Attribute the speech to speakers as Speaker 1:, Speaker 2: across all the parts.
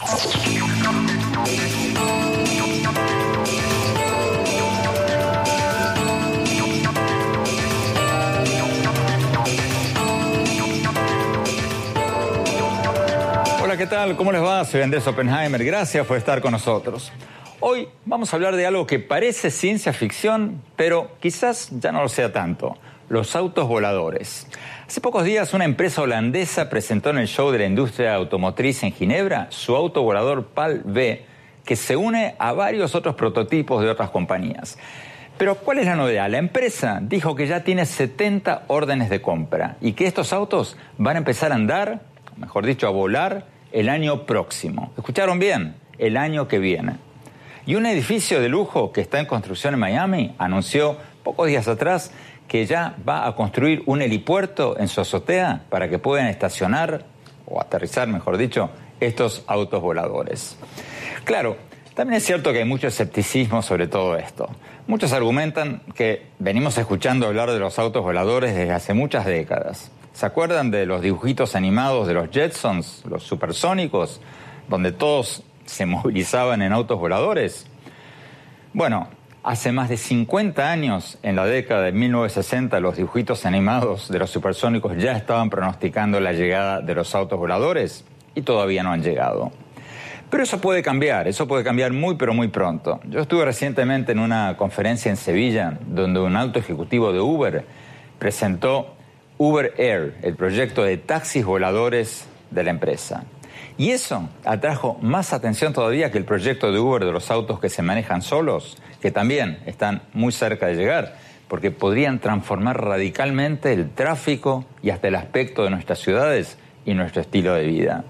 Speaker 1: Hola, ¿qué tal? ¿Cómo les va? Soy Andrés Oppenheimer. Gracias por estar con nosotros. Hoy vamos a hablar de algo que parece ciencia ficción, pero quizás ya no lo sea tanto, los autos voladores. Hace pocos días una empresa holandesa presentó en el show de la industria automotriz en Ginebra su auto volador PAL V, que se une a varios otros prototipos de otras compañías. Pero ¿cuál es la novedad? La empresa dijo que ya tiene 70 órdenes de compra y que estos autos van a empezar a andar, mejor dicho, a volar el año próximo. ¿Escucharon bien? El año que viene. Y un edificio de lujo que está en construcción en Miami anunció pocos días atrás que ya va a construir un helipuerto en su azotea para que puedan estacionar, o aterrizar, mejor dicho, estos autos voladores. Claro, también es cierto que hay mucho escepticismo sobre todo esto. Muchos argumentan que venimos escuchando hablar de los autos voladores desde hace muchas décadas. ¿Se acuerdan de los dibujitos animados de los Jetsons, los supersónicos, donde todos se movilizaban en autos voladores? Bueno, hace más de 50 años, en la década de 1960, los dibujitos animados de los supersónicos ya estaban pronosticando la llegada de los autos voladores y todavía no han llegado. Pero eso puede cambiar, eso puede cambiar muy pero muy pronto. Yo estuve recientemente en una conferencia en Sevilla donde un alto ejecutivo de Uber presentó Uber Air, el proyecto de taxis voladores de la empresa. Y eso atrajo más atención todavía que el proyecto de Uber de los autos que se manejan solos, que también están muy cerca de llegar, porque podrían transformar radicalmente el tráfico y hasta el aspecto de nuestras ciudades y nuestro estilo de vida.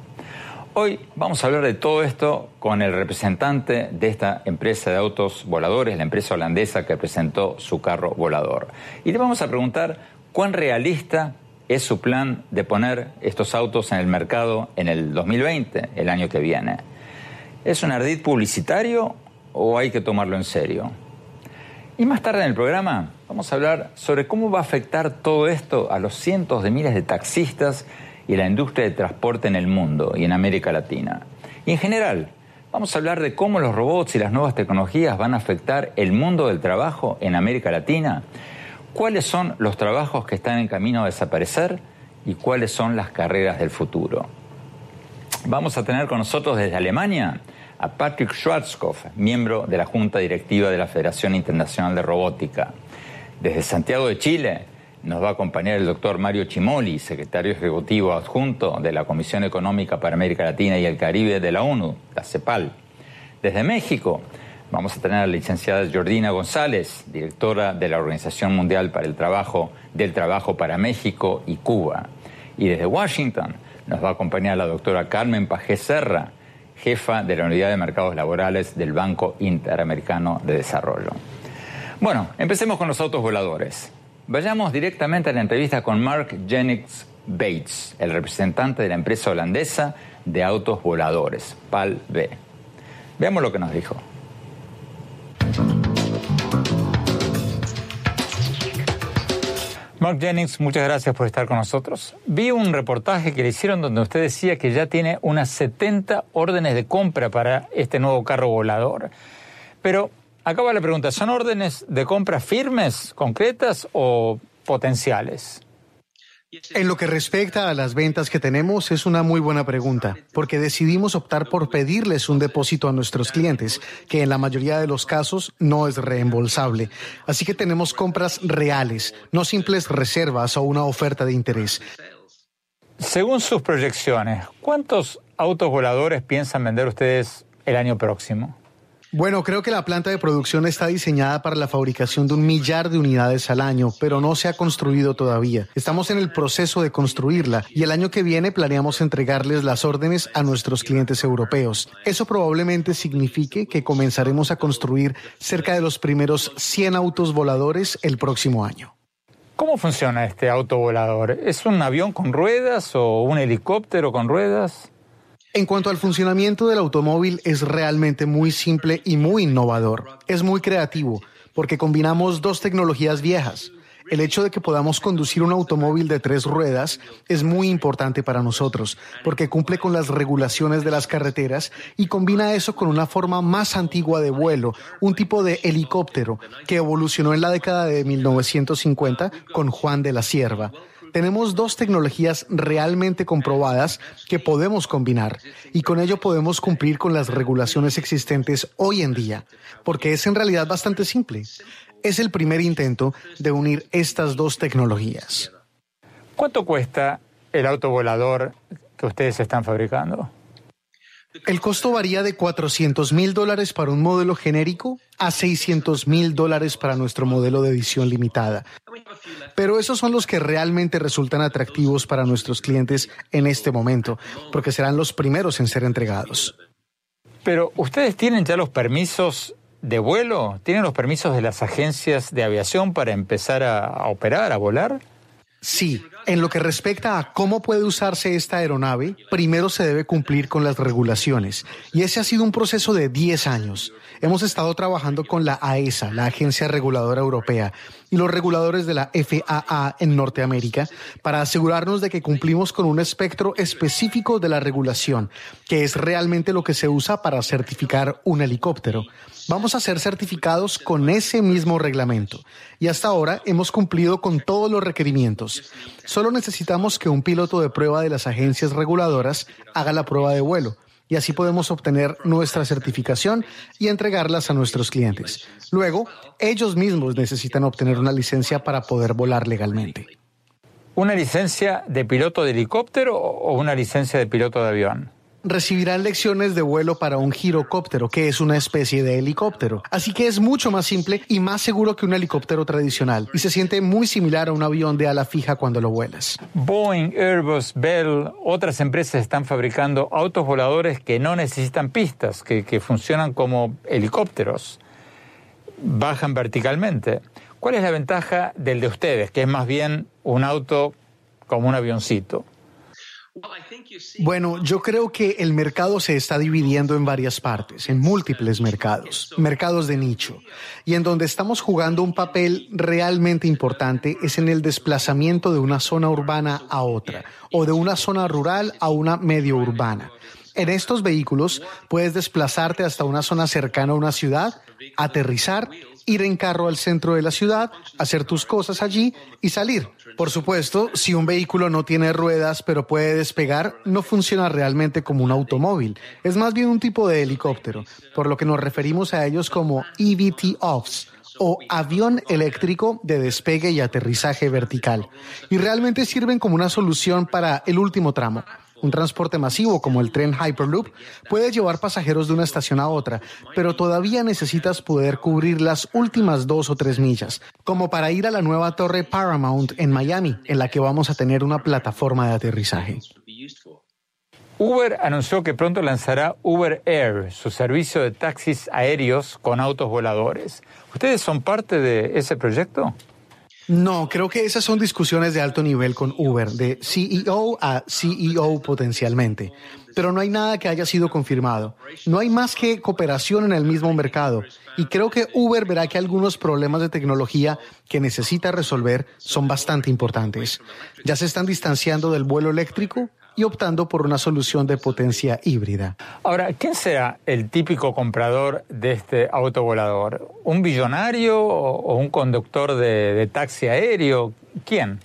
Speaker 1: Hoy vamos a hablar de todo esto con el representante de esta empresa de autos voladores, la empresa holandesa que presentó su carro volador. Y le vamos a preguntar cuán realista es su plan de poner estos autos en el mercado en el 2020, el año que viene. ¿Es un ardid publicitario o hay que tomarlo en serio? Y más tarde en el programa vamos a hablar sobre cómo va a afectar todo esto a los cientos de miles de taxistas y la industria de transporte en el mundo y en América Latina. Y en general, vamos a hablar de cómo los robots y las nuevas tecnologías van a afectar el mundo del trabajo en América Latina cuáles son los trabajos que están en camino a desaparecer y cuáles son las carreras del futuro. Vamos a tener con nosotros desde Alemania a Patrick Schwarzkopf, miembro de la Junta Directiva de la Federación Internacional de Robótica. Desde Santiago de Chile nos va a acompañar el doctor Mario Chimoli, secretario ejecutivo adjunto de la Comisión Económica para América Latina y el Caribe de la ONU, la CEPAL. Desde México Vamos a tener a la licenciada Jordina González, directora de la Organización Mundial para el Trabajo del Trabajo para México y Cuba. Y desde Washington nos va a acompañar la doctora Carmen Pajé Serra, jefa de la Unidad de Mercados Laborales del Banco Interamericano de Desarrollo. Bueno, empecemos con los autos voladores. Vayamos directamente a la entrevista con Mark Jennings Bates, el representante de la empresa holandesa de autos voladores, PAL-B. Veamos lo que nos dijo. Mark Jennings, muchas gracias por estar con nosotros. Vi un reportaje que le hicieron donde usted decía que ya tiene unas 70 órdenes de compra para este nuevo carro volador. Pero acaba la pregunta, ¿son órdenes de compra firmes, concretas o potenciales?
Speaker 2: En lo que respecta a las ventas que tenemos, es una muy buena pregunta, porque decidimos optar por pedirles un depósito a nuestros clientes, que en la mayoría de los casos no es reembolsable. Así que tenemos compras reales, no simples reservas o una oferta de interés.
Speaker 1: Según sus proyecciones, ¿cuántos autos voladores piensan vender ustedes el año próximo?
Speaker 2: Bueno, creo que la planta de producción está diseñada para la fabricación de un millar de unidades al año, pero no se ha construido todavía. Estamos en el proceso de construirla y el año que viene planeamos entregarles las órdenes a nuestros clientes europeos. Eso probablemente signifique que comenzaremos a construir cerca de los primeros 100 autos voladores el próximo año.
Speaker 3: ¿Cómo funciona este auto volador? ¿Es un avión con ruedas o un helicóptero con ruedas?
Speaker 2: En cuanto al funcionamiento del automóvil, es realmente muy simple y muy innovador. Es muy creativo porque combinamos dos tecnologías viejas. El hecho de que podamos conducir un automóvil de tres ruedas es muy importante para nosotros porque cumple con las regulaciones de las carreteras y combina eso con una forma más antigua de vuelo, un tipo de helicóptero que evolucionó en la década de 1950 con Juan de la Sierva tenemos dos tecnologías realmente comprobadas que podemos combinar y con ello podemos cumplir con las regulaciones existentes hoy en día, porque es en realidad bastante simple. Es el primer intento de unir estas dos tecnologías.
Speaker 3: ¿Cuánto cuesta el auto volador que ustedes están fabricando?
Speaker 2: El costo varía de 400 mil dólares para un modelo genérico a 600 mil dólares para nuestro modelo de edición limitada. Pero esos son los que realmente resultan atractivos para nuestros clientes en este momento, porque serán los primeros en ser entregados.
Speaker 3: Pero ustedes tienen ya los permisos de vuelo, tienen los permisos de las agencias de aviación para empezar a, operar, a volar.
Speaker 2: Sí, en lo que respecta a cómo puede usarse esta aeronave, primero se debe cumplir con las regulaciones. Y ese ha sido un proceso de 10 años. Hemos estado trabajando con la AESA, e la Agencia Reguladora Europea, y los reguladores de la FAA en Norteamérica para asegurarnos de que cumplimos con un espectro específico de la regulación, que es realmente lo que se usa para certificar un helicóptero. Vamos a ser certificados con ese mismo reglamento y hasta ahora hemos cumplido con todos los requerimientos. Solo necesitamos que un piloto de prueba de las agencias reguladoras haga la prueba de vuelo y así podemos obtener nuestra certificación y entregarlas a nuestros clientes. Luego, ellos mismos necesitan obtener una licencia para poder volar legalmente.
Speaker 3: ¿Una licencia de piloto de helicóptero o una licencia de piloto de avión?
Speaker 2: Recibirán lecciones de vuelo para un girocóptero, que es una especie de helicóptero. Así que es mucho más simple y más seguro que un helicóptero tradicional y se siente muy similar a un avión de ala fija cuando lo vuelas.
Speaker 3: Boeing, Airbus, Bell, otras empresas están fabricando autos voladores que no necesitan pistas, que, que funcionan como helicópteros. Bajan verticalmente. ¿Cuál es la ventaja del de ustedes, que es más bien un auto como un avioncito?
Speaker 2: Bueno, yo creo que el mercado se está dividiendo en varias partes, en múltiples mercados, mercados de nicho. Y en donde estamos jugando un papel realmente importante es en el desplazamiento de una zona urbana a otra, o de una zona rural a una medio urbana. En estos vehículos puedes desplazarte hasta una zona cercana a una ciudad, aterrizar ir en carro al centro de la ciudad, hacer tus cosas allí y salir. Por supuesto, si un vehículo no tiene ruedas pero puede despegar, no funciona realmente como un automóvil. Es más bien un tipo de helicóptero, por lo que nos referimos a ellos como EVT-OFFs o avión eléctrico de despegue y aterrizaje vertical. Y realmente sirven como una solución para el último tramo un transporte masivo como el tren Hyperloop puede llevar pasajeros de una estación a otra, pero todavía necesitas poder cubrir las últimas dos o tres millas, como para ir a la nueva torre Paramount en Miami, en la que vamos a tener una plataforma de aterrizaje.
Speaker 3: Uber anunció que pronto lanzará Uber Air, su servicio de taxis aéreos con autos voladores. ¿Ustedes son parte de ese proyecto?
Speaker 2: No, creo que esas son discusiones de alto nivel con Uber, de CEO a CEO potencialmente. Pero no hay nada que haya sido confirmado. No hay más que cooperación en el mismo mercado. Y creo que Uber verá que algunos problemas de tecnología que necesita resolver son bastante importantes. Ya se están distanciando del vuelo eléctrico y optando por una solución de potencia híbrida.
Speaker 3: Ahora, ¿quién será el típico comprador de este auto volador? ¿Un billonario o un conductor de, taxi aéreo? ¿Quién?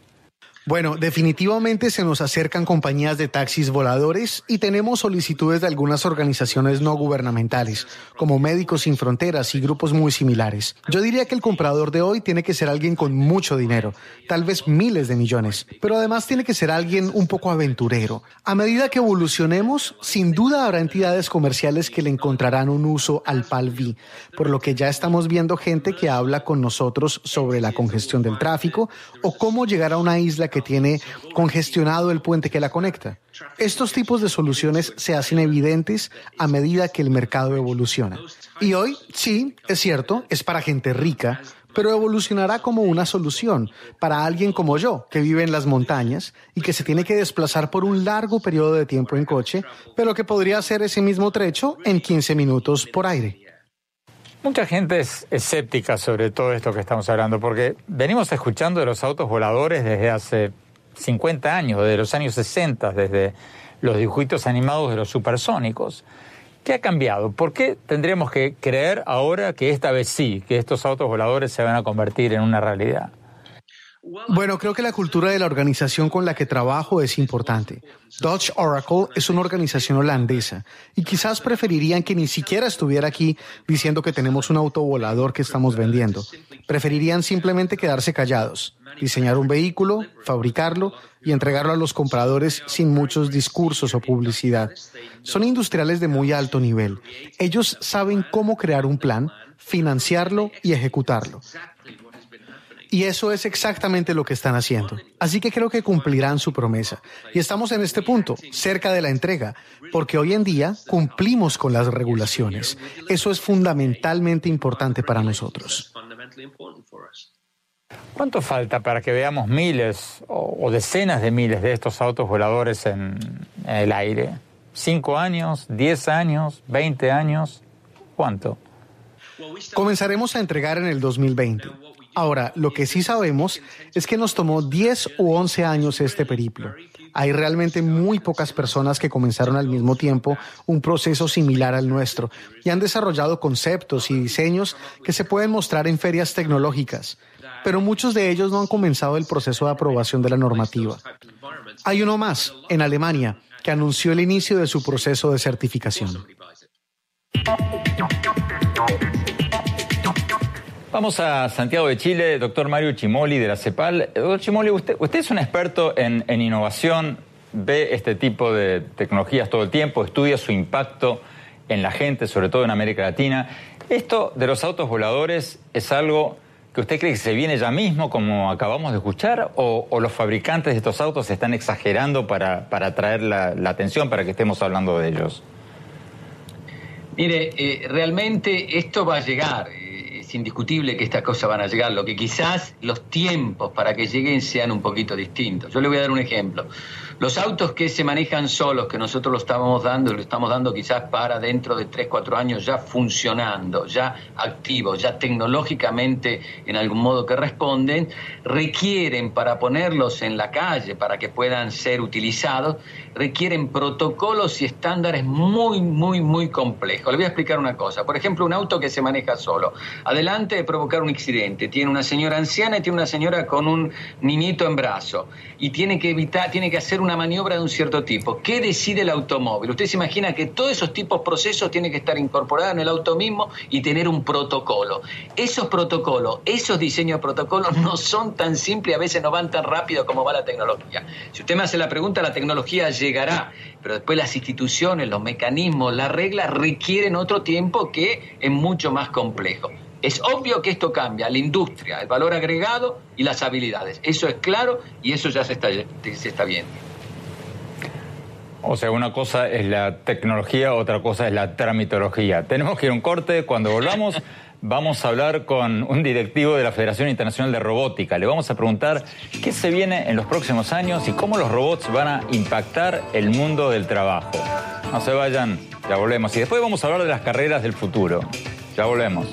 Speaker 2: Bueno, definitivamente se nos acercan compañías de taxis voladores y tenemos solicitudes de algunas organizaciones no gubernamentales, como Médicos Sin Fronteras y grupos muy similares. Yo diría que el comprador de hoy tiene que ser alguien con mucho dinero, tal vez miles de millones, pero además tiene que ser alguien un poco aventurero. A medida que evolucionemos, sin duda habrá entidades comerciales que le encontrarán un uso al PAL-V, por lo que ya estamos viendo gente que habla con nosotros sobre la congestión del tráfico o cómo llegar a una isla que tiene congestionado el puente que la conecta. Estos tipos de soluciones se hacen evidentes a medida que el mercado evoluciona. Y hoy, sí, es cierto, es para gente rica, pero evolucionará como una solución para alguien como yo, que vive en las montañas y que se tiene que desplazar por un largo periodo de tiempo en coche, pero que podría hacer ese mismo trecho en 15 minutos por aire.
Speaker 1: Mucha gente es escéptica sobre todo esto que estamos hablando, porque venimos escuchando de los autos voladores desde hace 50 años, desde los años 60, desde los dibujitos animados de los supersónicos. ¿Qué ha cambiado? ¿Por qué tendríamos que creer ahora que esta vez sí, que estos autos voladores se van a convertir en una realidad?
Speaker 2: Bueno, creo que la cultura de la organización con la que trabajo es importante. Dutch Oracle es una organización holandesa y quizás preferirían que ni siquiera estuviera aquí diciendo que tenemos un auto volador que estamos vendiendo. Preferirían simplemente quedarse callados, diseñar un vehículo, fabricarlo y entregarlo a los compradores sin muchos discursos o publicidad. Son industriales de muy alto nivel. Ellos saben cómo crear un plan, financiarlo y ejecutarlo. Y eso es exactamente lo que están haciendo. Así que creo que cumplirán su promesa. Y estamos en este punto, cerca de la entrega, porque hoy en día cumplimos con las regulaciones. Eso es fundamentalmente importante para nosotros.
Speaker 1: ¿Cuánto falta para que veamos miles o, decenas de miles de estos autos voladores en, en el aire? ¿Cinco años? ¿Diez años? ¿Veinte años? ¿Cuánto?
Speaker 2: Comenzaremos a entregar en el 2020. Ahora, lo que sí sabemos es que nos tomó 10 u 11 años este periplo. Hay realmente muy pocas personas que comenzaron al mismo tiempo un proceso similar al nuestro y han desarrollado conceptos y diseños que se pueden mostrar en ferias tecnológicas, pero muchos de ellos no han comenzado el proceso de aprobación de la normativa. Hay uno más, en Alemania, que anunció el inicio de su proceso de certificación.
Speaker 1: Vamos a Santiago de Chile, doctor Mario Chimoli de la CEPAL. Doctor Chimoli, usted, usted es un experto en, innovación, ve este tipo de tecnologías todo el tiempo, estudia su impacto en la gente, sobre todo en América Latina. ¿Esto de los autos voladores es algo que usted cree que se viene ya mismo, como acabamos de escuchar, o, los fabricantes de estos autos están exagerando para, atraer la, atención, para que estemos hablando de ellos?
Speaker 4: Mire, eh, realmente esto va a llegar indiscutible que estas cosas van a llegar, lo que quizás los tiempos para que lleguen sean un poquito distintos. Yo le voy a dar un ejemplo. Los autos que se manejan solos, que nosotros lo estamos dando, lo estamos dando quizás para dentro de 3, 4 años ya funcionando, ya activos, ya tecnológicamente en algún modo que responden, requieren para ponerlos en la calle, para que puedan ser utilizados, requieren protocolos y estándares muy, muy, muy complejos. Le voy a explicar una cosa. Por ejemplo, un auto que se maneja solo. Adelante de provocar un accidente. Tiene una señora anciana y tiene una señora con un niñito en brazo. Y tiene que evitar, tiene que hacer una maniobra de un cierto tipo. ¿Qué decide el automóvil? Usted se imagina que todos esos tipos de procesos tienen que estar incorporados en el auto mismo y tener un protocolo. Esos protocolos, esos diseños de protocolos no son tan simples, a veces no van tan rápido como va la tecnología. Si usted me hace la pregunta, la tecnología llegará, pero después las instituciones, los mecanismos, las reglas requieren otro tiempo que es mucho más complejo. Es obvio que esto cambia la industria, el valor agregado y las habilidades. Eso es claro y eso ya se está, se está viendo.
Speaker 1: O sea, una cosa es la tecnología, otra cosa es la tramitología. Tenemos que ir a un corte. Cuando volvamos, vamos a hablar con un directivo de la Federación Internacional de Robótica. Le vamos a preguntar qué se viene en los próximos años y cómo los robots van a impactar el mundo del trabajo. No se vayan, ya volvemos. Y después vamos a hablar de las carreras del futuro. Ya volvemos.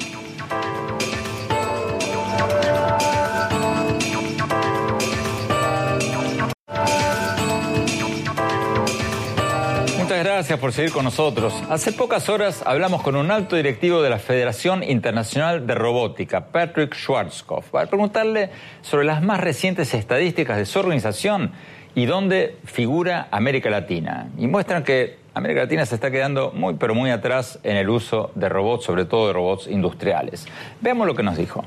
Speaker 1: Gracias por seguir con nosotros. Hace pocas horas hablamos con un alto directivo de la Federación Internacional de Robótica, Patrick Schwarzkopf, para preguntarle sobre las más recientes estadísticas de su organización y dónde figura América Latina. Y muestran que América Latina se está quedando muy, pero muy atrás en el uso de robots, sobre todo de robots industriales. Veamos lo que nos dijo.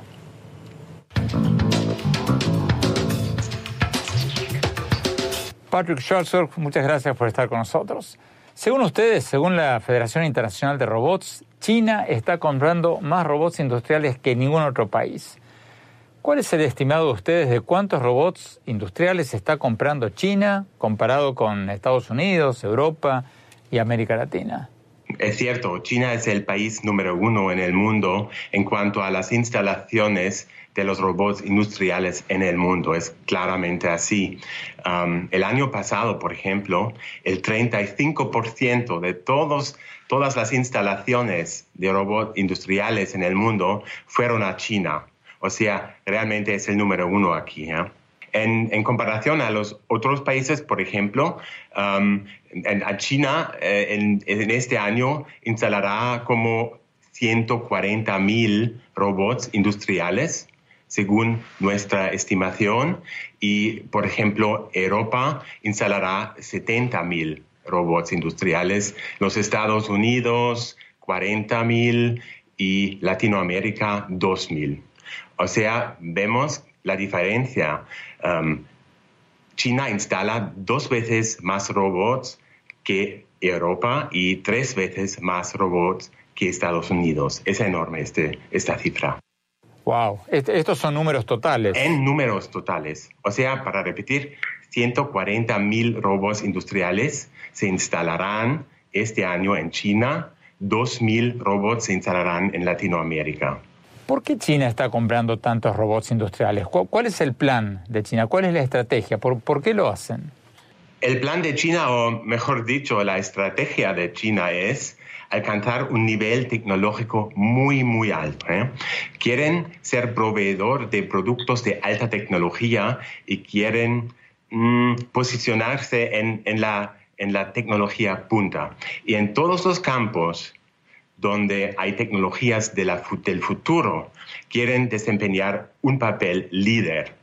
Speaker 1: Patrick Schwarzkopf, muchas gracias por estar con nosotros. Según ustedes, según la Federación Internacional de Robots, China está comprando más robots industriales que ningún otro país. ¿Cuál es el estimado de ustedes de cuántos robots industriales está comprando China comparado con Estados Unidos, Europa y América Latina?
Speaker 5: Es cierto, China es el país número uno en el mundo en cuanto a las instalaciones de los robots industriales en el mundo. Es claramente así. Um, el año pasado, por ejemplo, el 35% de todos, todas las instalaciones de robots industriales en el mundo fueron a China. O sea, realmente es el número uno aquí. ¿eh? En, comparación a los otros países, por ejemplo, um, en, China eh, en, en, este año instalará como 140 mil robots industriales según nuestra estimación. Y, por ejemplo, Europa instalará 70.000 robots industriales, los Estados Unidos 40.000 y Latinoamérica 2.000. O sea, vemos la diferencia. Um, China instala dos veces más robots que Europa y tres veces más robots que Estados Unidos. Es enorme este, esta cifra.
Speaker 1: Wow, estos son números totales.
Speaker 5: En números totales. O sea, para repetir, 140 mil robots industriales se instalarán este año en China, 2 mil robots se instalarán en Latinoamérica.
Speaker 1: ¿Por qué China está comprando tantos robots industriales? ¿Cuál es el plan de China? ¿Cuál es la estrategia? ¿Por, ¿Por, qué lo hacen?
Speaker 5: El plan de China, o mejor dicho, la estrategia de China es alcanzar un nivel tecnológico muy, muy alto. ¿eh? Quieren ser proveedor de productos de alta tecnología y quieren mm, posicionarse en, la, en la tecnología punta. Y en todos los campos donde hay tecnologías de la, del futuro, quieren desempeñar un papel líder.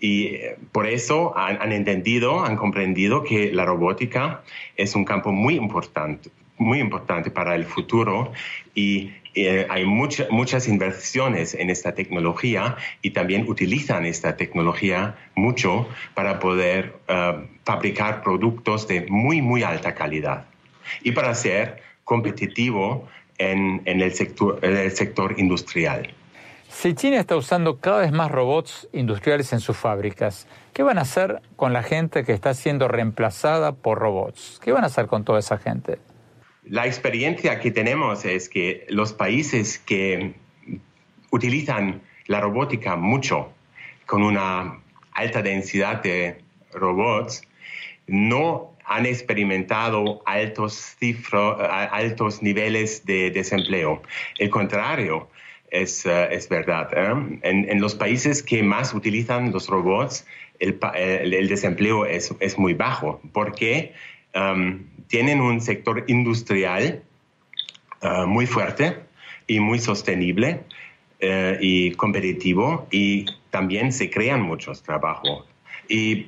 Speaker 5: Y eh, por eso han, han, entendido, han comprendido que la robótica es un campo muy importante, muy importante para el futuro y eh, hay muchas inversiones en esta tecnología y también utilizan esta tecnología mucho para poder eh, fabricar productos de muy, muy alta calidad y para ser competitivo en, el, sector, en el sector industrial.
Speaker 1: Si China está usando cada vez más robots industriales en sus fábricas, ¿qué van a hacer con la gente que está siendo reemplazada por robots? ¿Qué van a hacer con toda esa gente?
Speaker 5: La experiencia que tenemos es que los países que utilizan la robótica mucho, con una alta densidad de robots, no han experimentado altos, altos niveles de desempleo. El contrario es, eh, es verdad. ¿eh? En, los países que más utilizan los robots, el, desempleo es, es, muy bajo, porque um, tienen un sector industrial uh, muy fuerte y muy sostenible uh, y competitivo y también se crean muchos trabajos. Y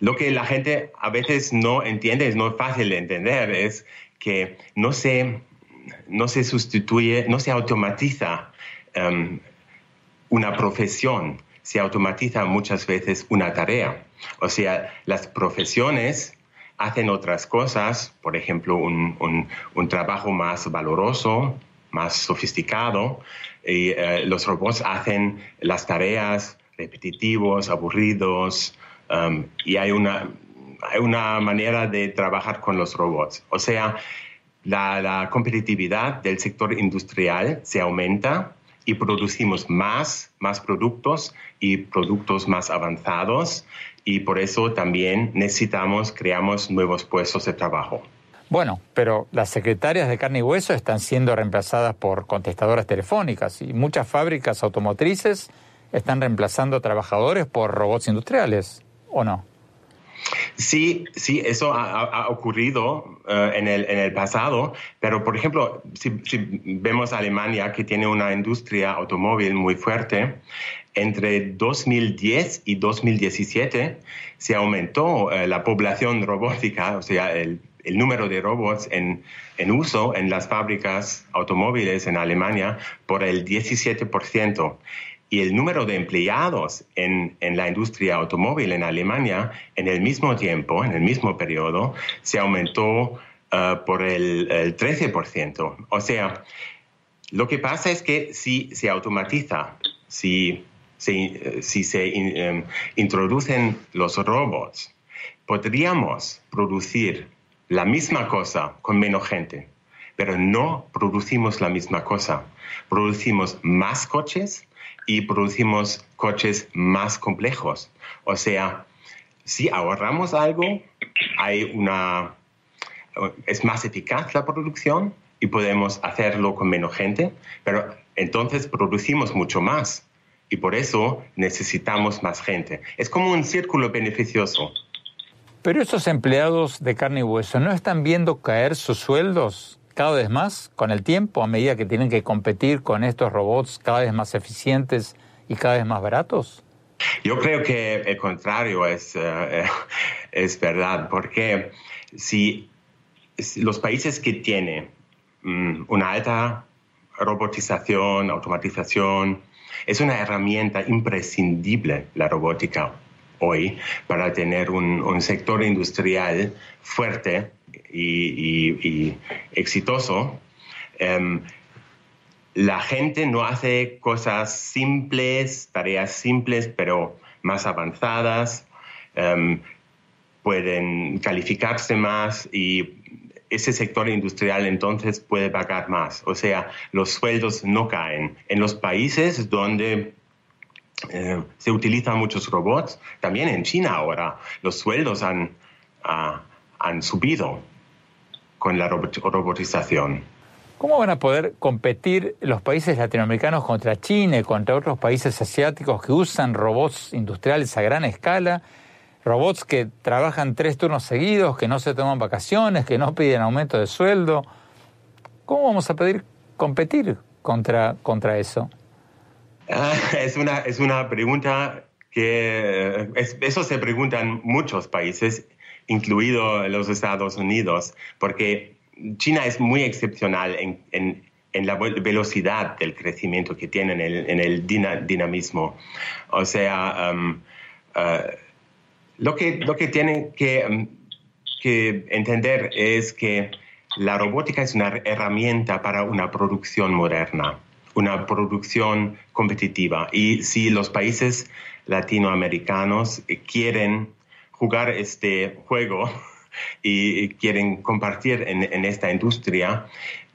Speaker 5: lo que la gente a veces no entiende, es no fácil de entender, es que no se, no se sustituye, no se automatiza um, una profesión, se automatiza muchas veces una tarea. O sea, las profesiones hacen otras cosas, por ejemplo, un, trabajo más valoroso, más sofisticado, y eh, los robots hacen las tareas repetitivos, aburridos, um, y hay una, una manera de trabajar con los robots. O sea, la competitividad del sector industrial se aumenta y producimos más, más productos y productos más avanzados y por eso también necesitamos, creamos nuevos puestos de trabajo.
Speaker 1: Bueno, pero las secretarias de carne y hueso están siendo reemplazadas por contestadoras telefónicas y muchas fábricas automotrices están reemplazando trabajadores por robots industriales, ¿o no?
Speaker 5: Sí, sí, eso ha, ocurrido eh, en, el, en, el, pasado, pero por ejemplo, si, vemos a Alemania que tiene una industria automóvil muy fuerte, entre 2010 y 2017 se aumentó eh, la población robótica, o sea, el, número de robots en, en, uso en las fábricas automóviles en Alemania por el 17% y el número de empleados en, en, la industria automóvil en Alemania en el mismo tiempo, en el mismo periodo, se aumentó uh, por el, el, 13%. O sea, lo que pasa es que si se automatiza, si, se um, introducen los robots, podríamos producir la misma cosa con menos gente, pero no producimos la misma cosa. Producimos más coches y producimos coches más complejos. O sea, si ahorramos algo, es más eficaz la producción y podemos hacerlo con menos gente, pero entonces producimos mucho más y por eso necesitamos más gente. Es como un círculo beneficioso.
Speaker 1: Pero esos empleados de carne y hueso no están viendo caer sus sueldos cada vez más con el tiempo, a medida que tienen que competir con estos robots cada vez más eficientes y cada vez más baratos?
Speaker 5: Yo creo que el contrario es, eh, es verdad, porque si, los países que tienen mm, una alta robotización, automatización, es una herramienta imprescindible la robótica hoy para tener un, sector industrial fuerte y, exitoso. Em, la gente no hace cosas simples, tareas simples, pero más avanzadas, em, pueden calificarse más y ese sector industrial entonces puede pagar más. O sea, los sueldos no caen. En los países donde eh, se utilizan muchos robots. También en China ahora los sueldos han, ah, han subido con la robotización.
Speaker 1: ¿Cómo van a poder competir los países latinoamericanos contra China y contra otros países asiáticos que usan robots industriales a gran escala? Robots que trabajan tres turnos seguidos, que no se toman vacaciones, que no piden aumento de sueldo. ¿Cómo vamos a pedir competir contra, contra eso?
Speaker 5: Ah, es, una, es una pregunta que eso se preguntan muchos países, incluido los Estados Unidos, porque China es muy excepcional en, en, la velocidad del crecimiento que tiene en el, en el dinamismo. O sea, um, uh, lo, que, lo que tienen que, um, que entender es que la robótica es una herramienta para una producción moderna una producción competitiva. Y si los países latinoamericanos quieren jugar este juego y quieren compartir en, esta industria,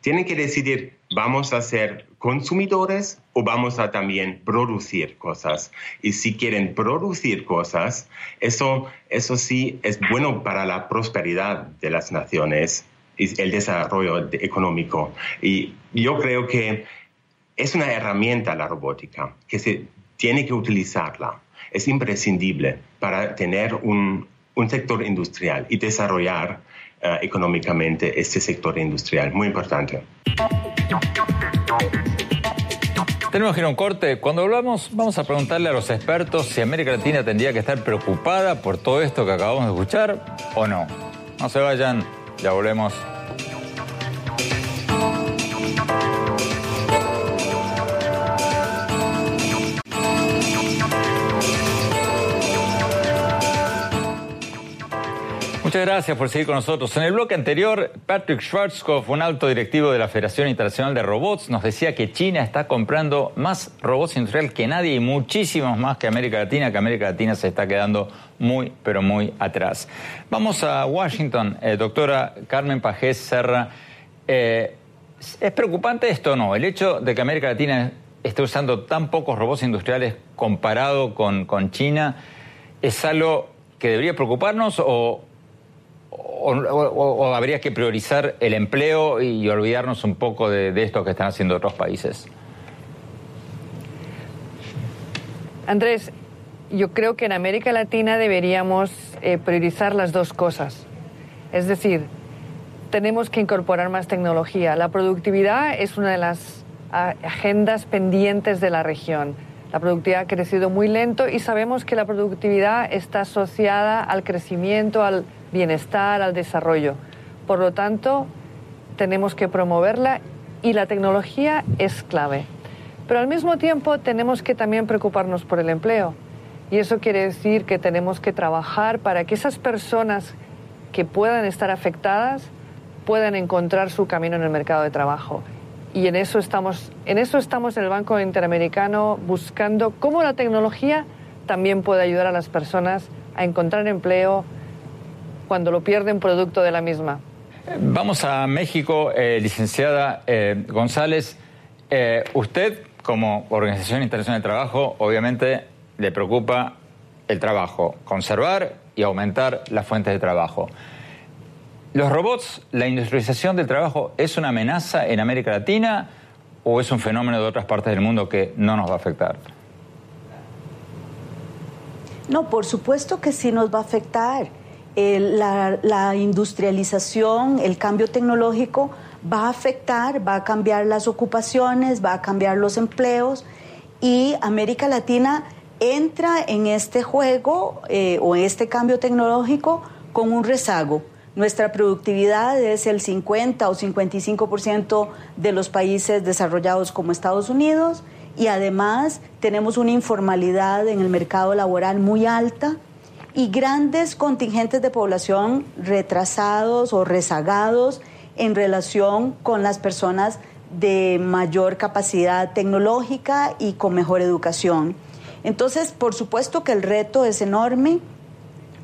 Speaker 5: tienen que decidir, ¿vamos a ser consumidores o vamos a también producir cosas? Y si quieren producir cosas, eso, eso sí es bueno para la prosperidad de las naciones y el desarrollo económico. Y yo creo que es una herramienta la robótica que se tiene que utilizarla. Es imprescindible para tener un, sector industrial y desarrollar eh, económicamente este sector industrial. Muy importante.
Speaker 1: Tenemos que ir a un corte. Cuando hablamos, vamos a preguntarle a los expertos si América Latina tendría que estar preocupada por todo esto que acabamos de escuchar o no. No se vayan, ya volvemos. Muchas gracias por seguir con nosotros. En el bloque anterior, Patrick Schwarzkopf, un alto directivo de la Federación Internacional de Robots, nos decía que China está comprando más robots industriales que nadie y muchísimos más que América Latina, que América Latina se está quedando muy, pero muy atrás. Vamos a Washington, eh, doctora Carmen Pajés Serra. Eh, ¿Es preocupante esto o no? El hecho de que América Latina esté usando tan pocos robots industriales comparado con, con China, ¿es algo que debería preocuparnos o, o, habría que priorizar el empleo y olvidarnos un poco de, esto que están haciendo otros países?
Speaker 6: Andrés, yo creo que en América Latina deberíamos eh, priorizar las dos cosas. Es decir, tenemos que incorporar más tecnología. La productividad es una de las agendas pendientes de la región. La productividad ha crecido muy lento y sabemos que la productividad está asociada al crecimiento, al bienestar, al desarrollo. Por lo tanto, tenemos que promoverla y la tecnología es clave. Pero al mismo tiempo tenemos que también preocuparnos por el empleo. Y eso quiere decir que tenemos que trabajar para que esas personas que puedan estar afectadas puedan encontrar su camino en el mercado de trabajo. Y en eso estamos, en eso estamos el Banco Interamericano buscando cómo la tecnología también puede ayudar a las personas a encontrar empleo cuando lo pierden producto de la misma.
Speaker 1: Vamos a México, eh, licenciada eh, González. Eh, usted, como Organización Internacional de Trabajo, obviamente le preocupa el trabajo, conservar y aumentar las fuentes de trabajo. ¿Los robots, la industrialización del trabajo, es una amenaza en América Latina o es un fenómeno de otras partes del mundo que no nos va a afectar?
Speaker 7: No, por supuesto que sí nos va a afectar la, industrialización, el cambio tecnológico va a afectar, va a cambiar las ocupaciones, va a cambiar los empleos y América Latina entra en este juego eh, o en este cambio tecnológico con un rezago. Nuestra productividad es el 50 o 55% de los países desarrollados como Estados Unidos y además tenemos una informalidad en el mercado laboral muy alta y grandes contingentes de población retrasados o rezagados en relación con las personas de mayor capacidad tecnológica y con mejor educación. Entonces, por supuesto que el reto es enorme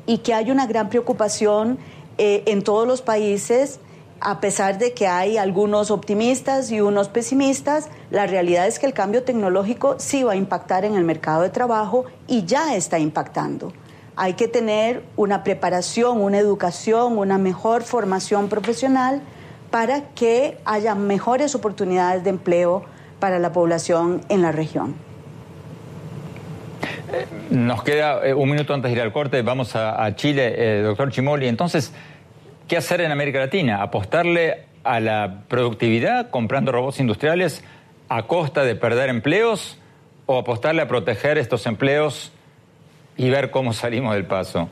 Speaker 7: y que hay una gran preocupación eh, en todos los países, a pesar de que hay algunos optimistas y unos pesimistas, la realidad es que el cambio tecnológico sí va a impactar en el mercado de trabajo y ya está impactando. Hay que tener una preparación, una educación, una mejor formación profesional para que haya mejores oportunidades de empleo para la población en la región.
Speaker 1: Nos queda eh, un minuto antes de ir al corte. Vamos a, Chile, eh, doctor Chimoli. Entonces, ¿qué hacer en América Latina? ¿Apostarle a la productividad comprando robots industriales a costa de perder empleos o apostarle a proteger estos empleos y ver cómo salimos del paso.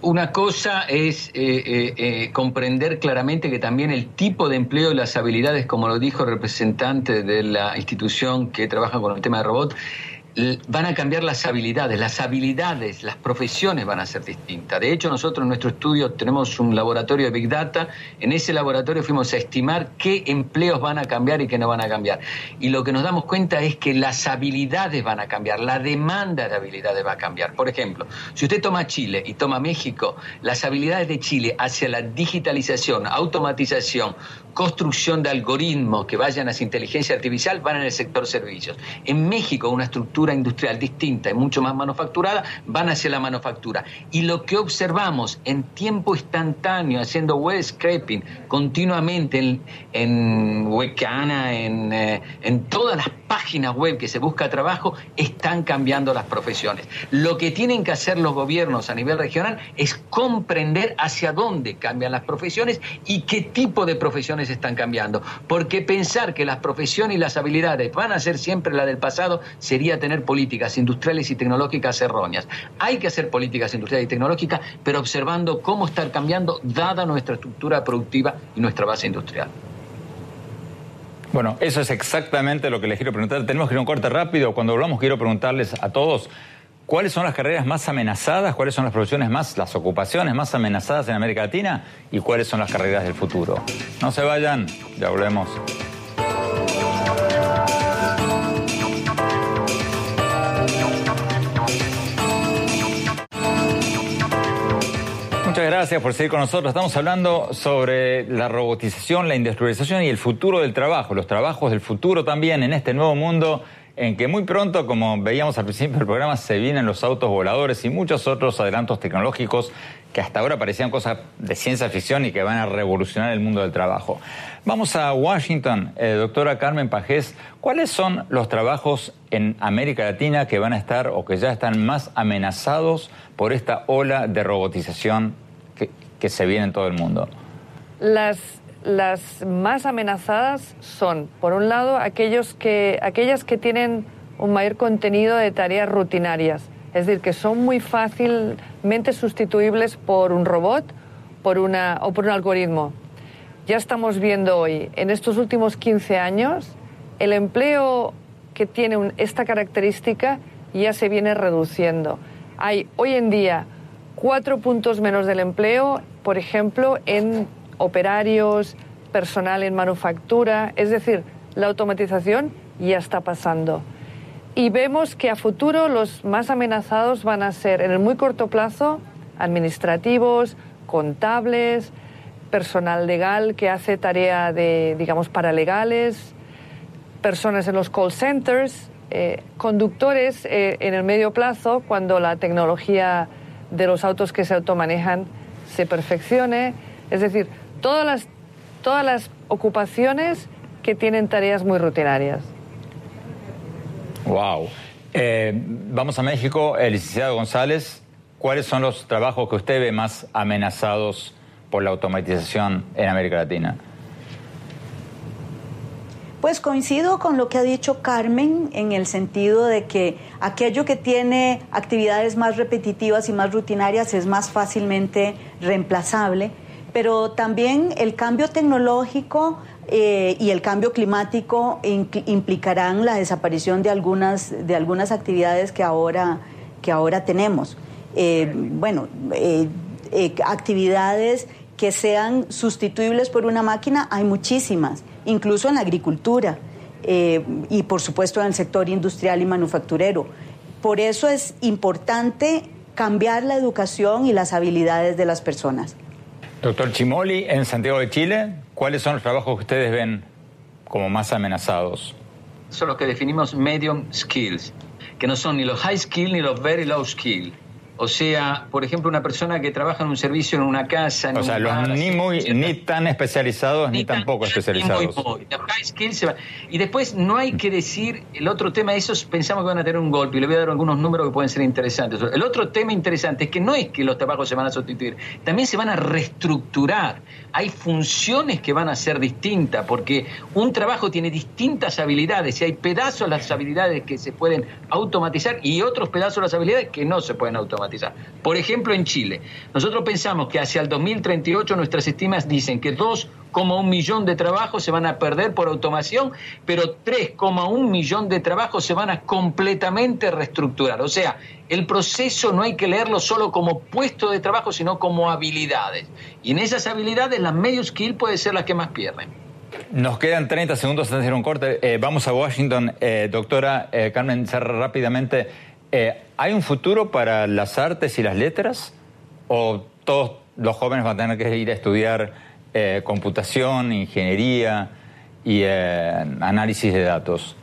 Speaker 4: Una cosa es eh, eh, eh, comprender claramente que también el tipo de empleo y las habilidades, como lo dijo el representante de la institución que trabaja con el tema de robot, van a cambiar las habilidades, las habilidades, las profesiones van a ser distintas. De hecho, nosotros en nuestro estudio tenemos un laboratorio de Big Data. En ese laboratorio fuimos a estimar qué empleos van a cambiar y qué no van a cambiar. Y lo que nos damos cuenta es que las habilidades van a cambiar, la demanda de habilidades va a cambiar. Por ejemplo, si usted toma Chile y toma México, las habilidades de Chile hacia la digitalización, automatización, construcción de algoritmos que vayan hacia inteligencia artificial van en el sector servicios. En México, una estructura industrial distinta y mucho más manufacturada van hacia la manufactura. Y lo que observamos en tiempo instantáneo, haciendo web scraping continuamente en, en en, eh, en todas las páginas web que se busca trabajo, están cambiando las profesiones. Lo que tienen que hacer los gobiernos a nivel regional es comprender hacia dónde cambian las profesiones y qué tipo de profesiones están cambiando. Porque pensar que las profesiones y las habilidades van a ser siempre la del pasado sería tener políticas industriales y tecnológicas erróneas. Hay que hacer políticas industriales y tecnológicas, pero observando cómo estar cambiando dada nuestra estructura productiva y nuestra base industrial.
Speaker 1: Bueno, eso es exactamente lo que les quiero preguntar. Tenemos que ir a un corte rápido. Cuando volvamos quiero preguntarles a todos cuáles son las carreras más amenazadas, cuáles son las profesiones más, las ocupaciones más amenazadas en América Latina y cuáles son las carreras del futuro. No se vayan, ya volvemos. Muchas gracias por seguir con nosotros. Estamos hablando sobre la robotización, la industrialización y el futuro del trabajo, los trabajos del futuro también en este nuevo mundo en que muy pronto, como veíamos al principio del programa, se vienen los autos voladores y muchos otros adelantos tecnológicos que hasta ahora parecían cosas de ciencia ficción y que van a revolucionar el mundo del trabajo. Vamos a Washington, eh, doctora Carmen Pajés, ¿cuáles son los trabajos en América Latina que van a estar o que ya están más amenazados por esta ola de robotización que, se viene en todo el mundo?
Speaker 6: Las, las más amenazadas son, por un lado, aquellos que, aquellas que tienen un mayor contenido de tareas rutinarias es decir, que son muy fácilmente sustituibles por un robot por una, o por un algoritmo. Ya estamos viendo hoy, en estos últimos 15 años, el empleo que tiene esta característica ya se viene reduciendo. Hay hoy en día cuatro puntos menos del empleo, por ejemplo, en operarios, personal en manufactura, es decir, la automatización ya está pasando. Y vemos que a futuro los más amenazados van a ser en el muy corto plazo administrativos, contables, personal legal que hace tarea de, digamos, paralegales, personas en los call centers, eh, conductores eh, en el medio plazo cuando la tecnología de los autos que se automanejan se perfeccione. Es decir, todas las, todas las ocupaciones que tienen tareas muy rutinarias.
Speaker 1: Wow. Eh, vamos a México, el licenciado González, ¿cuáles son los trabajos que usted ve más amenazados por la automatización en América Latina?
Speaker 7: Pues coincido con lo que ha dicho Carmen en el sentido de que aquello que tiene actividades más repetitivas y más rutinarias es más fácilmente reemplazable, pero también el cambio tecnológico eh, y el cambio climático implicarán la desaparición de algunas, de algunas actividades que ahora, que ahora tenemos. Eh, bueno, eh, actividades que sean sustituibles por una máquina, hay muchísimas, incluso en la agricultura y por supuesto en el sector industrial y manufacturero. Por eso es importante cambiar la educación y las habilidades de las personas.
Speaker 1: Doctor Chimoli, en Santiago de Chile, ¿cuáles son los trabajos que ustedes ven como más amenazados?
Speaker 4: Son los que definimos medium skills, que no son ni los high skill ni los very low skill. O sea, por ejemplo, una persona que trabaja en un servicio en una casa. En
Speaker 1: o sea, los ni, muy, ni tan especializados ni, tampoco especializados.
Speaker 4: Y después no hay que decir, el otro tema, esos pensamos que van a tener un golpe, y le voy a dar algunos números que pueden ser interesantes. El otro tema interesante es que no es que los trabajos se van a sustituir, también se van a reestructurar. Hay funciones que van a ser distintas, porque un trabajo tiene distintas habilidades, y hay pedazos de las habilidades que se pueden automatizar y otros pedazos de las habilidades que no se pueden automatizar. Por ejemplo, en Chile, nosotros pensamos que hacia el 2038 nuestras estimas dicen que 2,1 millón de trabajos se van a perder por automación, pero 3,1 millón de trabajos se van a completamente reestructurar. O sea, el proceso no hay que leerlo solo como puesto de trabajo, sino como habilidades. Y en esas habilidades, las medio skill puede ser las que más pierden.
Speaker 1: Nos quedan 30 segundos antes de hacer un corte. Eh, vamos a Washington. Eh, doctora eh, Carmen, cerra rápidamente. Eh, ¿Hay un futuro para las artes y las letras? ¿O todos los jóvenes van a tener que ir a estudiar eh, computación, ingeniería y eh, análisis de datos?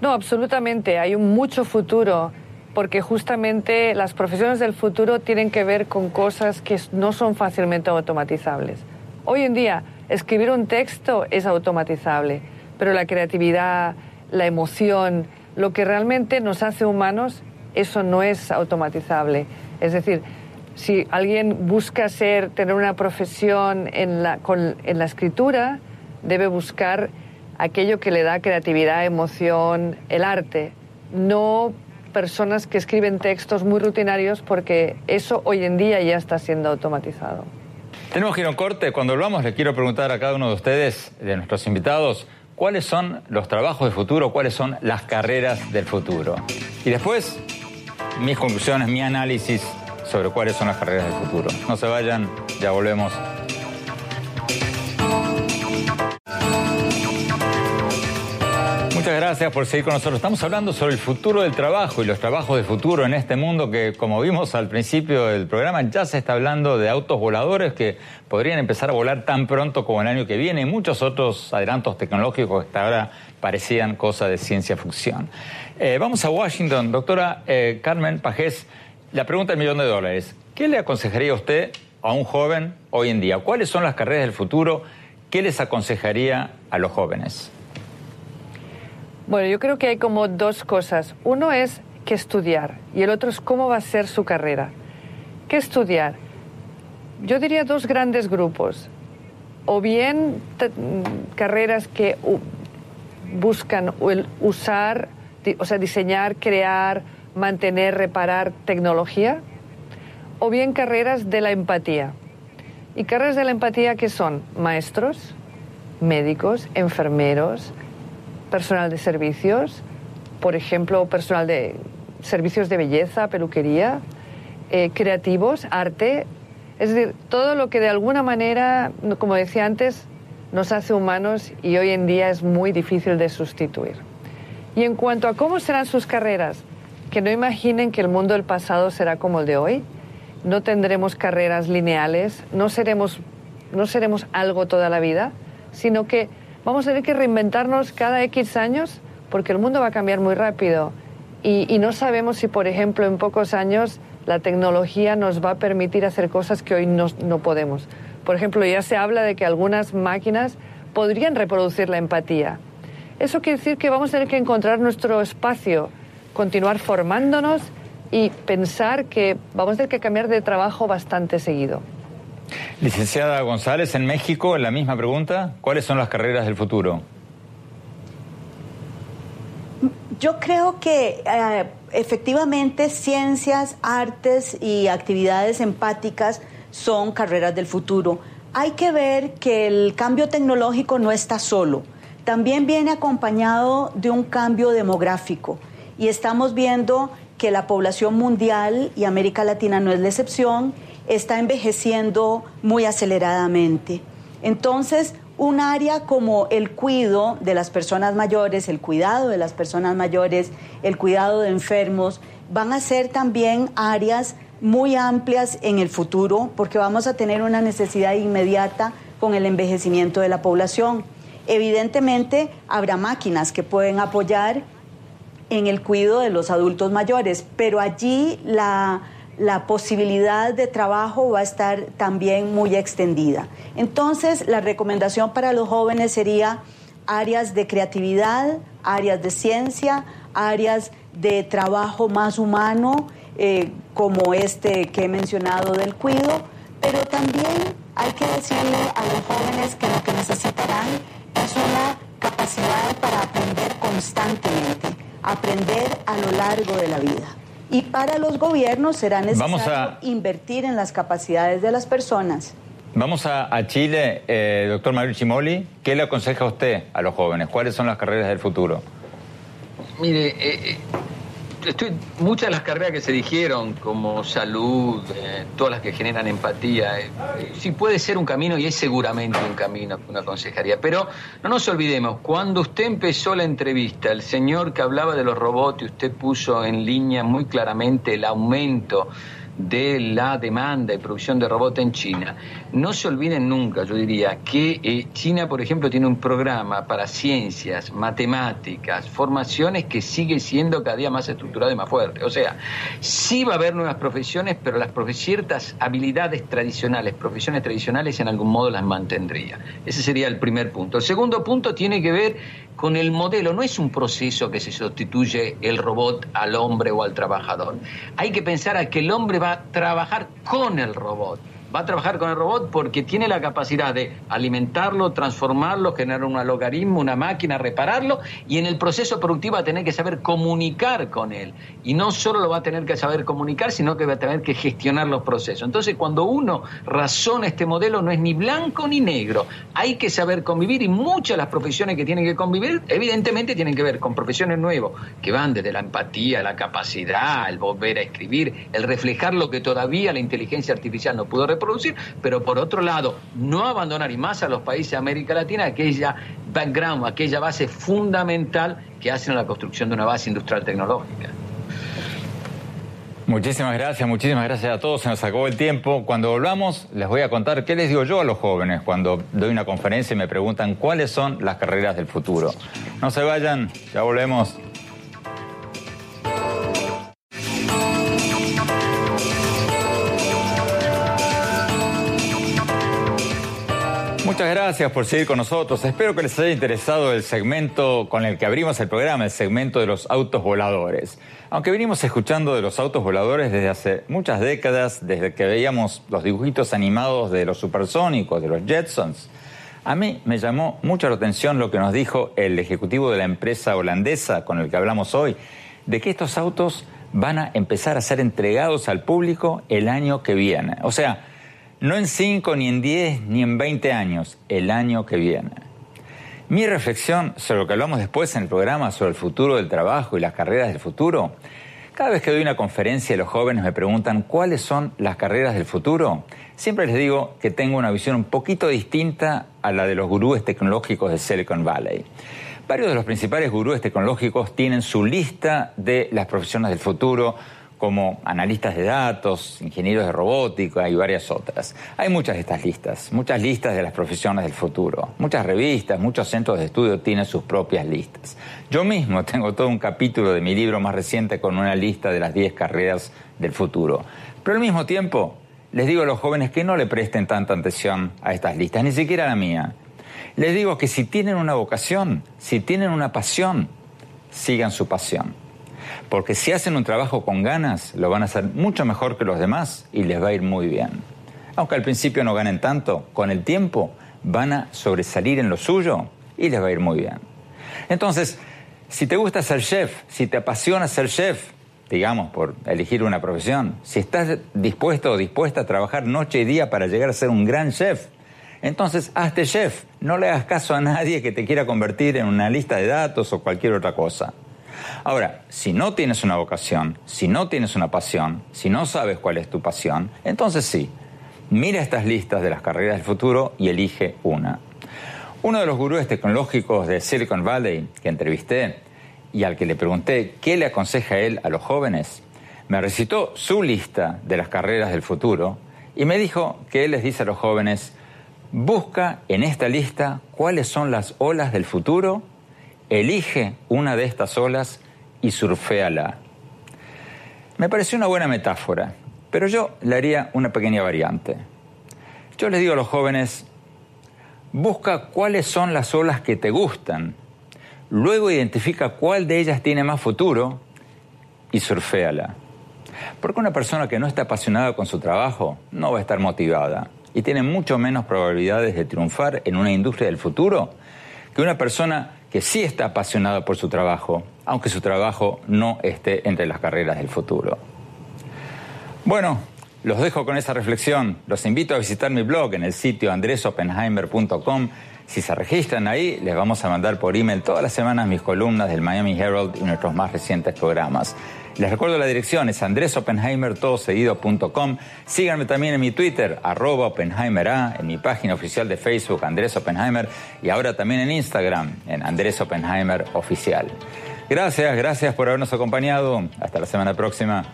Speaker 6: No, absolutamente. Hay un mucho futuro porque justamente las profesiones del futuro tienen que ver con cosas que no son fácilmente automatizables. Hoy en día, escribir un texto es automatizable, pero la creatividad, la emoción, lo que realmente nos hace humanos, eso no es automatizable. Es decir, si alguien busca ser, tener una profesión en la, escritura, debe buscar aquello que le da creatividad, emoción, el arte, no personas que escriben textos muy rutinarios porque eso hoy en día ya está siendo automatizado.
Speaker 1: Tenemos que corte. Cuando volvamos, le quiero preguntar a cada uno de ustedes, de nuestros invitados, cuáles son los trabajos del futuro, cuáles son las carreras del futuro. Y después, mis conclusiones, mi análisis sobre cuáles son las carreras del futuro. No se vayan, ya volvemos. Muchas gracias por seguir con nosotros. Estamos hablando sobre el futuro del trabajo y los trabajos de futuro en este mundo que, como vimos al principio del programa, ya se está hablando de autos voladores que podrían empezar a volar tan pronto como el año que viene y muchos otros adelantos tecnológicos que hasta ahora parecían cosas de ciencia ficción. Eh, vamos a Washington. Doctora eh, Carmen Pajés, La pregunta del millón de dólares. ¿Qué le aconsejaría usted a un joven hoy en día? ¿Cuáles son las carreras del futuro? ¿Qué les aconsejaría a los jóvenes?
Speaker 6: Bueno, yo creo que hay como dos cosas. Uno es qué estudiar y el otro es cómo va a ser su carrera. ¿Qué estudiar? Yo diría dos grandes grupos. O bien carreras que buscan usar, o sea, diseñar, crear, mantener, reparar tecnología, o bien carreras de la empatía. ¿Y carreras de la empatía que son? Maestros, médicos, enfermeros, personal de servicios, por ejemplo, personal de servicios de belleza, peluquería, eh, creativos, arte, es decir, todo lo que de alguna manera, como decía antes, nos hace humanos y hoy en día es muy difícil de sustituir. Y en cuanto a cómo serán sus carreras, que no imaginen que el mundo del pasado será como el de hoy, no tendremos carreras lineales, no seremos, no seremos algo toda la vida, sino que vamos a tener que reinventarnos cada X años porque el mundo va a cambiar muy rápido y, no sabemos si, por ejemplo, en pocos años la tecnología nos va a permitir hacer cosas que hoy no, no podemos. Por ejemplo, ya se habla de que algunas máquinas podrían reproducir la empatía. Eso quiere decir que vamos a tener que encontrar nuestro espacio, continuar formándonos y pensar que vamos a tener que cambiar de trabajo bastante seguido.
Speaker 1: Licenciada González, en México, la misma pregunta, ¿cuáles son las carreras del futuro?
Speaker 7: Yo creo que eh, efectivamente ciencias, artes y actividades empáticas son carreras del futuro. Hay que ver que el cambio tecnológico no está solo, también viene acompañado de un cambio demográfico y estamos viendo que la población mundial, y América Latina no es la excepción, está envejeciendo muy aceleradamente. Entonces, un área como el cuidado de las personas mayores, el cuidado de las personas mayores, el cuidado de enfermos, van a ser también áreas muy amplias en el futuro porque vamos a tener una necesidad inmediata con el envejecimiento de la población. Evidentemente habrá máquinas que pueden apoyar en el cuidado de los adultos mayores, pero allí la, posibilidad de trabajo va a estar también muy extendida. Entonces, la recomendación para los jóvenes sería áreas de creatividad, áreas de ciencia, áreas de trabajo más humano, eh, como este que he mencionado del cuido, pero también hay que decirle a los jóvenes que lo que necesitarán es una capacidad para aprender constantemente aprender a lo largo de la vida. Y para los gobiernos será necesario invertir en las capacidades de las personas.
Speaker 1: Vamos a, Chile, eh, doctor Mario Chimoli. ¿Qué le aconseja a usted a los jóvenes? ¿Cuáles son las carreras del futuro?
Speaker 4: Mire, eh, eh muchas de las carreras que se dijeron, como salud, eh, todas las que generan empatía, eh, eh, sí puede ser un camino y es seguramente un camino que uno aconsejaría. Pero no nos olvidemos, cuando usted empezó la entrevista, el señor que hablaba de los robots y usted puso en línea muy claramente el aumento de la demanda y producción de robots en China. No se olviden nunca, yo diría, que eh, China, por ejemplo, tiene un programa para ciencias, matemáticas, formaciones que sigue siendo cada día más estructurado y más fuerte. O sea, sí va a haber nuevas profesiones, pero las ciertas habilidades tradicionales, profesiones tradicionales, en algún modo las mantendría. Ese sería el primer punto. El segundo punto tiene que ver con el modelo. No es un proceso que se sustituye el robot al hombre o al trabajador. Hay que pensar a que el hombre va a trabajar con el robot va a trabajar con el robot porque tiene la capacidad de alimentarlo, transformarlo, generar un logaritmo, una máquina, repararlo y en el proceso productivo va a tener que saber comunicar con él. Y no solo lo va a tener que saber comunicar, sino que va a tener que gestionar los procesos. Entonces, cuando uno razona este modelo, no es ni blanco ni negro. Hay que saber convivir y muchas de las profesiones que tienen que convivir, evidentemente, tienen que ver con profesiones nuevas, que van desde la empatía, la capacidad, el volver a escribir, el reflejar lo que todavía la inteligencia artificial no pudo producir, pero por otro lado, no abandonar y más a los países de América Latina aquella background, aquella base fundamental que hacen a la construcción de una base industrial tecnológica.
Speaker 1: Muchísimas gracias, muchísimas gracias a todos. Se nos acabó el tiempo. Cuando volvamos, les voy a contar qué les digo yo a los jóvenes cuando doy una conferencia y me preguntan cuáles son las carreras del futuro. No se vayan, ya volvemos. Muchas gracias por seguir con nosotros. Espero que les haya interesado el segmento con el que abrimos el programa, el segmento de los autos voladores. Aunque venimos escuchando de los autos voladores desde hace muchas décadas, desde que veíamos los dibujitos animados de los supersónicos, de los Jetsons, a mí me llamó mucho la atención lo que nos dijo el ejecutivo de la empresa holandesa con el que hablamos hoy, de que estos autos van a empezar a ser entregados al público el año que viene. O sea, no en 5, ni en 10, ni en 20 años, el año que viene. Mi reflexión sobre lo que hablamos después en el programa sobre el futuro del trabajo y las carreras del futuro, cada vez que doy una conferencia y los jóvenes me preguntan cuáles son las carreras del futuro, siempre les digo que tengo una visión un poquito distinta a la de los gurúes tecnológicos de Silicon Valley. Varios de los principales gurúes tecnológicos tienen su lista de las profesiones del futuro, como analistas de datos, ingenieros de robótica y varias otras. Hay muchas de estas listas, muchas listas de las profesiones del futuro. Muchas revistas, muchos centros de estudio tienen sus propias listas. Yo mismo tengo todo un capítulo de mi libro más reciente con una lista de las 10 carreras del futuro. Pero al mismo tiempo, les digo a los jóvenes que no le presten tanta atención a estas listas, ni siquiera a la mía. Les digo que si tienen una vocación, si tienen una pasión, sigan su pasión. Porque si hacen un trabajo con ganas, lo van a hacer mucho mejor que los demás y les va a ir muy bien. Aunque al principio no ganen tanto, con el tiempo van a sobresalir en lo suyo y les va a ir muy bien. Entonces, si te gusta ser chef, si te apasiona ser chef, digamos, por elegir una profesión, si estás dispuesto o dispuesta a trabajar noche y día para llegar a ser un gran chef, entonces hazte chef. No le hagas caso a nadie que te quiera convertir en una lista de datos o cualquier otra cosa. Ahora, si no tienes una vocación, si no tienes una pasión, si no sabes cuál es tu pasión, entonces sí, mira estas listas de las carreras del futuro y elige una. Uno de los gurúes tecnológicos de Silicon Valley que entrevisté y al que le pregunté qué le aconseja él a los jóvenes, me recitó su lista de las carreras del futuro y me dijo que él les dice a los jóvenes, busca en esta lista cuáles son las olas del futuro elige una de estas olas y surféala. Me pareció una buena metáfora, pero yo le haría una pequeña variante. Yo les digo a los jóvenes, busca cuáles son las olas que te gustan, luego identifica cuál de ellas tiene más futuro y surféala. Porque una persona que no está apasionada con su trabajo no va a estar motivada y tiene mucho menos probabilidades de triunfar en una industria del futuro que una persona que sí está apasionado por su trabajo, aunque su trabajo no esté entre las carreras del futuro. Bueno, los dejo con esa reflexión. Los invito a visitar mi blog en el sitio andresopenheimer.com. Si se registran ahí, les vamos a mandar por email todas las semanas mis columnas del Miami Herald y nuestros más recientes programas. Les recuerdo la dirección, es andresopenheimer.com. Síganme también en mi Twitter, arroba Oppenheimer en mi página oficial de Facebook, Andrés Oppenheimer, y ahora también en Instagram, en Andrés Oppenheimer Oficial. Gracias, gracias por habernos acompañado. Hasta la semana próxima.